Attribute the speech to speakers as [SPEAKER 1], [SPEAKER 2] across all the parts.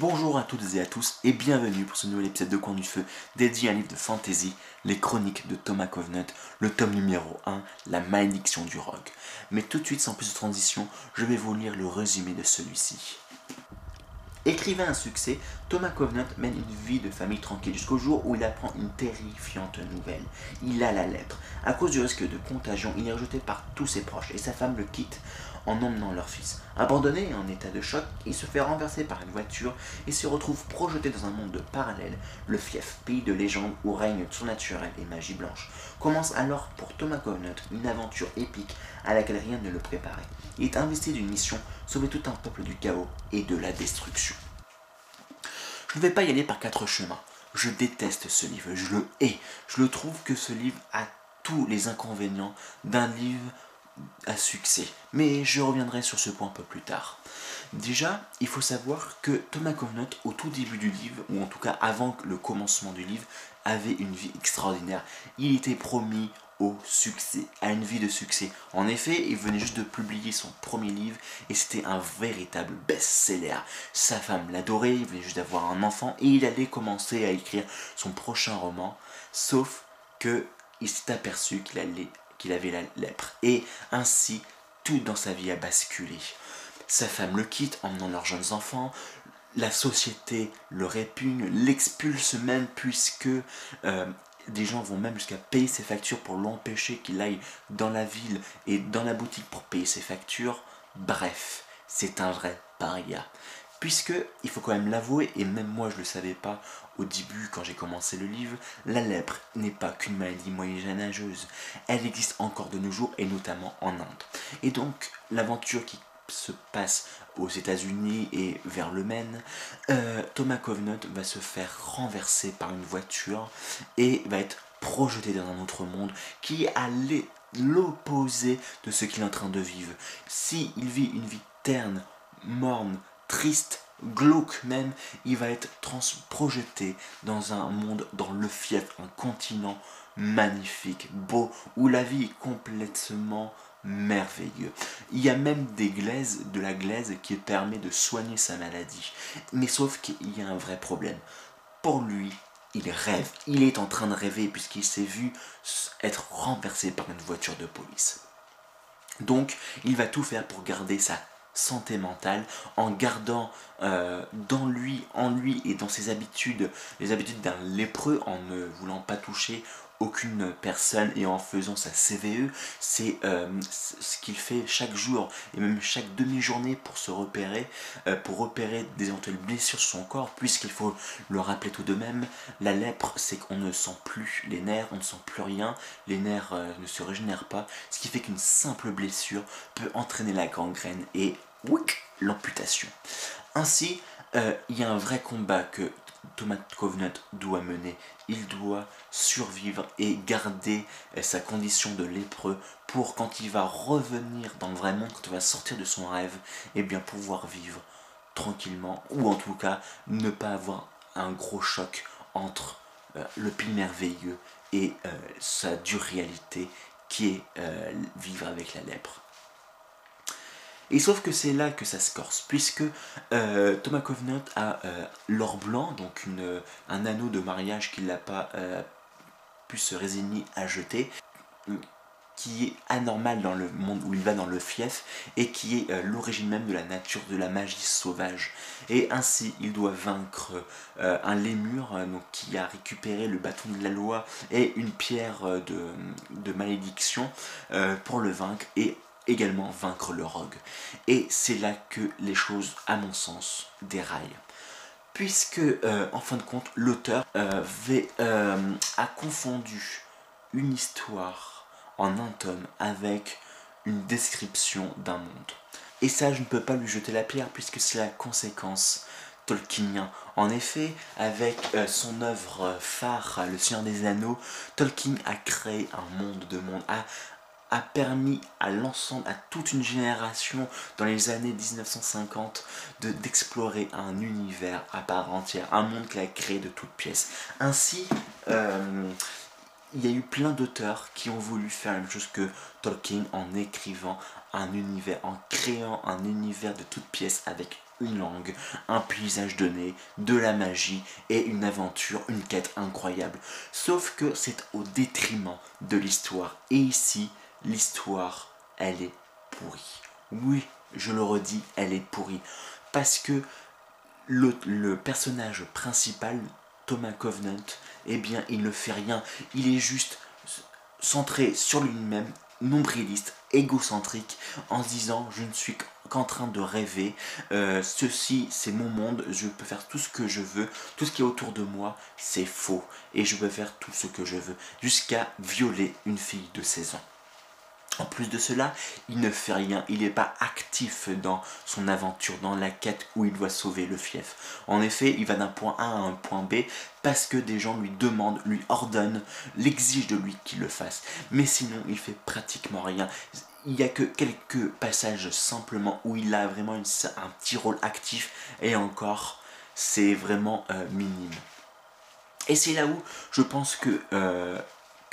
[SPEAKER 1] Bonjour à toutes et à tous et bienvenue pour ce nouvel épisode de Coin du Feu dédié à un livre de fantasy, Les Chroniques de Thomas Covenant, le tome numéro 1, La malédiction du rogue. Mais tout de suite, sans plus de transition, je vais vous lire le résumé de celui-ci. Écrivain à succès, Thomas Covenant mène une vie de famille tranquille jusqu'au jour où il apprend une terrifiante nouvelle. Il a la lèpre. À cause du risque de contagion, il est rejeté par tous ses proches et sa femme le quitte en emmenant leur fils. Abandonné et en état de choc, il se fait renverser par une voiture et se retrouve projeté dans un monde parallèle, le fief, pays de légende où règne surnaturel et magie blanche. Commence alors pour Thomas Covenant une aventure épique à laquelle rien ne le préparait. Il est investi d'une mission, sauver tout un peuple du chaos et de la destruction. Je ne vais pas y aller par quatre chemins. Je déteste ce livre, je le hais. Je le trouve que ce livre a tous les inconvénients d'un livre à succès. Mais je reviendrai sur ce point un peu plus tard. Déjà, il faut savoir que Thomas Covenant, au tout début du livre, ou en tout cas avant le commencement du livre, avait une vie extraordinaire. Il était promis au succès, à une vie de succès. En effet, il venait juste de publier son premier livre et c'était un véritable best-seller. Sa femme l'adorait, il venait juste d'avoir un enfant et il allait commencer à écrire son prochain roman, sauf que il s'est aperçu qu'il allait qu'il avait la lèpre. Et ainsi, tout dans sa vie a basculé. Sa femme le quitte, emmenant leurs jeunes enfants. La société le répugne, l'expulse même puisque euh, des gens vont même jusqu'à payer ses factures pour l'empêcher qu'il aille dans la ville et dans la boutique pour payer ses factures. Bref, c'est un vrai paria puisque, il faut quand même l'avouer, et même moi je ne le savais pas au début quand j'ai commencé le livre, la lèpre n'est pas qu'une maladie moyenâgeuse, elle existe encore de nos jours et notamment en Inde. Et donc l'aventure qui se passe aux États-Unis et vers le Maine, euh, Thomas Covenant va se faire renverser par une voiture et va être projeté dans un autre monde qui est l'opposé de ce qu'il est en train de vivre. Si il vit une vie terne, morne, triste, glauque même, il va être projeté dans un monde, dans le fief, un continent magnifique, beau, où la vie est complètement merveilleux. Il y a même des glaises, de la glaise qui permet de soigner sa maladie. Mais sauf qu'il y a un vrai problème. Pour lui, il rêve. Il est en train de rêver puisqu'il s'est vu être renversé par une voiture de police. Donc, il va tout faire pour garder sa santé mentale en gardant euh, dans lui, en lui et dans ses habitudes, les habitudes d'un lépreux en ne voulant pas toucher aucune personne et en faisant sa CVE, c'est euh, ce qu'il fait chaque jour et même chaque demi-journée pour se repérer, euh, pour repérer des éventuelles blessures sur son corps, puisqu'il faut le rappeler tout de même, la lèpre c'est qu'on ne sent plus les nerfs, on ne sent plus rien, les nerfs euh, ne se régénèrent pas, ce qui fait qu'une simple blessure peut entraîner la gangrène et l'amputation. Ainsi, il y a un vrai combat que Thomas Covenant doit mener. Il doit survivre et garder euh, sa condition de lépreux pour quand il va revenir dans le vrai monde, quand il va sortir de son rêve, et eh bien pouvoir vivre tranquillement, ou en tout cas ne pas avoir un gros choc entre euh, le pays merveilleux et euh, sa dure réalité qui est vivre avec la lèpre. Et sauf que c'est là que ça se corse, puisque euh, Thomas Covenant a euh, l'or blanc, donc un anneau de mariage qu'il n'a pas euh, pu se résigner à jeter, qui est anormal dans le monde où il va dans le fief, et qui est l'origine même de la nature de la magie sauvage. Et ainsi, il doit vaincre un lémur qui a récupéré le bâton de la loi et une pierre de, malédiction pour le vaincre, également vaincre le rogue. Et c'est là que les choses, à mon sens, déraillent. Puisque, euh, en fin de compte, l'auteur euh, euh, a confondu une histoire en un tome avec une description d'un monde. Et ça, je ne peux pas lui jeter la pierre puisque c'est la conséquence tolkienien. En effet, avec son œuvre phare, Le Seigneur des Anneaux, Tolkien a créé un monde de monde, a permis à l'ensemble, à toute une génération dans les années 1950 de d'explorer un univers à part entière, un monde qu'il a créé de toutes pièces. Ainsi, euh, il y a eu plein d'auteurs qui ont voulu faire la même chose que Tolkien en écrivant un univers, en créant un univers de toutes pièces avec une langue, un paysage donné, de la magie et une aventure, une quête incroyable. Sauf que c'est au détriment de l'histoire. Et ici, l'histoire, elle est pourrie. Oui, je le redis, elle est pourrie. Parce que le, personnage principal, Thomas Covenant, eh bien, il ne fait rien. Il est juste centré sur lui-même, nombriliste, égocentrique, en se disant je ne suis qu'en train de rêver, euh, ceci c'est mon monde, je peux faire tout ce que je veux, tout ce qui est autour de moi c'est faux, et je peux faire tout ce que je veux, jusqu'à violer une fille de 16 ans. En plus de cela, il ne fait rien, il n'est pas actif dans son aventure, dans la quête où il doit sauver le fief. En effet, il va d'un point A à un point B parce que des gens lui demandent, lui ordonnent, l'exigent de lui qu'il le fasse. Mais sinon, il fait pratiquement rien. Il n'y a que quelques passages simplement où il a vraiment un petit rôle actif et encore, c'est vraiment euh, minime. Et c'est là où je pense que euh,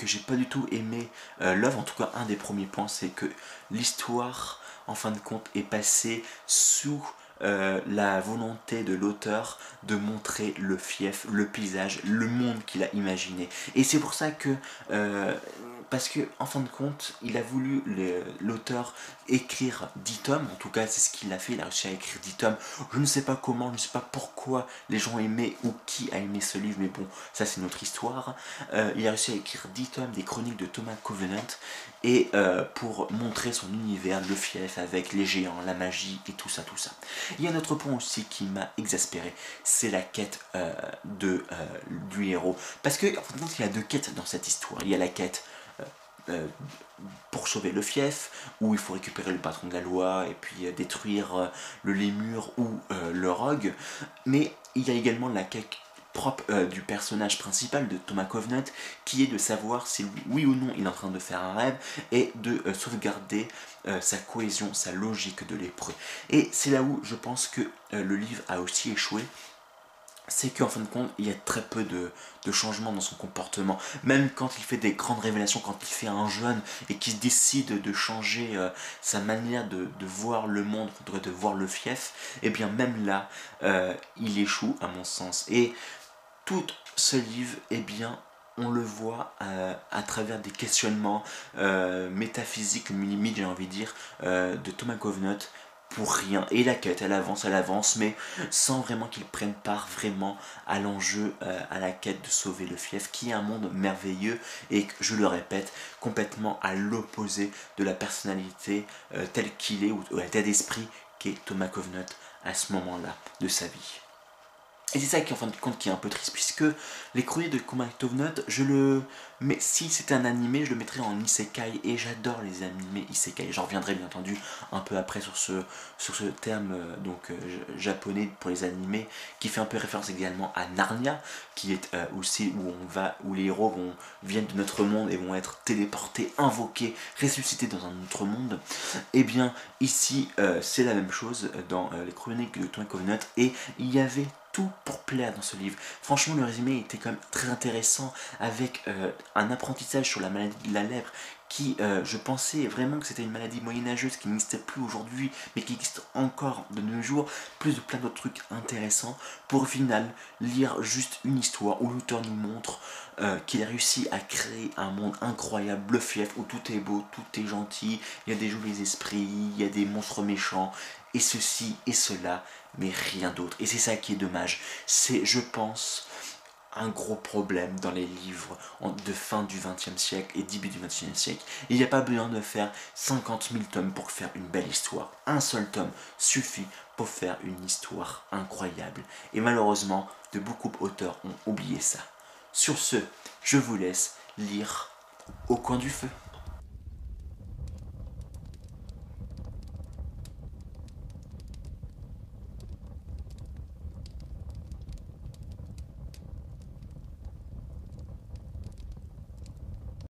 [SPEAKER 1] j'ai pas du tout aimé euh, l'œuvre, en tout cas un des premiers points, c'est que l'histoire, en fin de compte, est passée sous euh, la volonté de l'auteur de montrer le fief, le paysage, le monde qu'il a imaginé. Et c'est pour ça que euh, parce que en fin de compte, il a voulu l'auteur écrire 10 tomes, en tout cas c'est ce qu'il a fait, il a réussi à écrire 10 tomes. Je ne sais pas comment, je ne sais pas pourquoi les gens aimaient ou qui a aimé ce livre, mais bon, ça c'est notre histoire. Euh, il a réussi à écrire 10 tomes des chroniques de Thomas Covenant et euh, pour montrer son univers, le fief avec les géants, la magie et tout ça, tout ça. Il y a un autre point aussi qui m'a exaspéré, c'est la quête euh, de, du héros. Parce que en fin de compte, il y a deux quêtes dans cette histoire. Il y a la quête euh, pour sauver le fief, où il faut récupérer le patron de la loi et puis euh, détruire euh, le lémur ou le rogue. Mais il y a également la quête propre du personnage principal de Thomas Covenant, qui est de savoir si oui ou non il est en train de faire un rêve et de sauvegarder sa cohésion, sa logique de lépreux. Et c'est là où je pense que le livre a aussi échoué, c'est qu'en fin de compte, il y a très peu de, changements dans son comportement. Même quand il fait des grandes révélations, quand il fait un jeune et qu'il décide de changer euh, sa manière de, voir le monde, de voir le fief, et eh bien même là, euh, il échoue à mon sens. Et tout ce livre, eh bien, on le voit euh, à travers des questionnements métaphysiques, limite j'ai envie de dire, de Thomas Covenant, pour rien. Et la quête, elle avance, elle avance, mais sans vraiment qu'ils prennent part vraiment à l'enjeu, euh, à la quête de sauver le fief, qui est un monde merveilleux et, je le répète, complètement à l'opposé de la personnalité euh, telle qu'il est, ou, ou l'état d'esprit qu'est Thomas Covenant à ce moment-là de sa vie. Et c'est ça qui en fin de compte qui est un peu triste puisque les courriers de Note, je le mais si c'était un animé, je le mettrais en isekai et j'adore les animés isekai. J'en reviendrai bien entendu un peu après sur ce, sur ce terme euh, donc euh, japonais pour les animés qui fait un peu référence également à Narnia qui est euh, aussi où on va où les héros vont viennent de notre monde et vont être téléportés, invoqués, ressuscités dans un autre monde. Et eh bien ici c'est la même chose dans les chroniques de Twin Covenant et il y avait tout pour plaire dans ce livre. Franchement, le résumé était quand même très intéressant avec euh, un apprentissage sur la maladie de la lèpre qui, euh, je pensais vraiment que c'était une maladie moyenâgeuse qui n'existait plus aujourd'hui, mais qui existe encore de nos jours, plus de plein d'autres trucs intéressants, pour au final lire juste une histoire où l'auteur nous montre euh, qu'il a réussi à créer un monde incroyable, le fief, où tout est beau, tout est gentil, il y a des jolis esprits, il y a des monstres méchants, et ceci et cela, mais rien d'autre. Et c'est ça qui est dommage. C'est, je pense, un gros problème dans les livres de fin du XXe siècle et début du XXIe siècle. Il n'y a pas besoin de faire 50 000 tomes pour faire une belle histoire. Un seul tome suffit pour faire une histoire incroyable. Et malheureusement, de beaucoup d'auteurs ont oublié ça. Sur ce, je vous laisse lire Au coin du feu.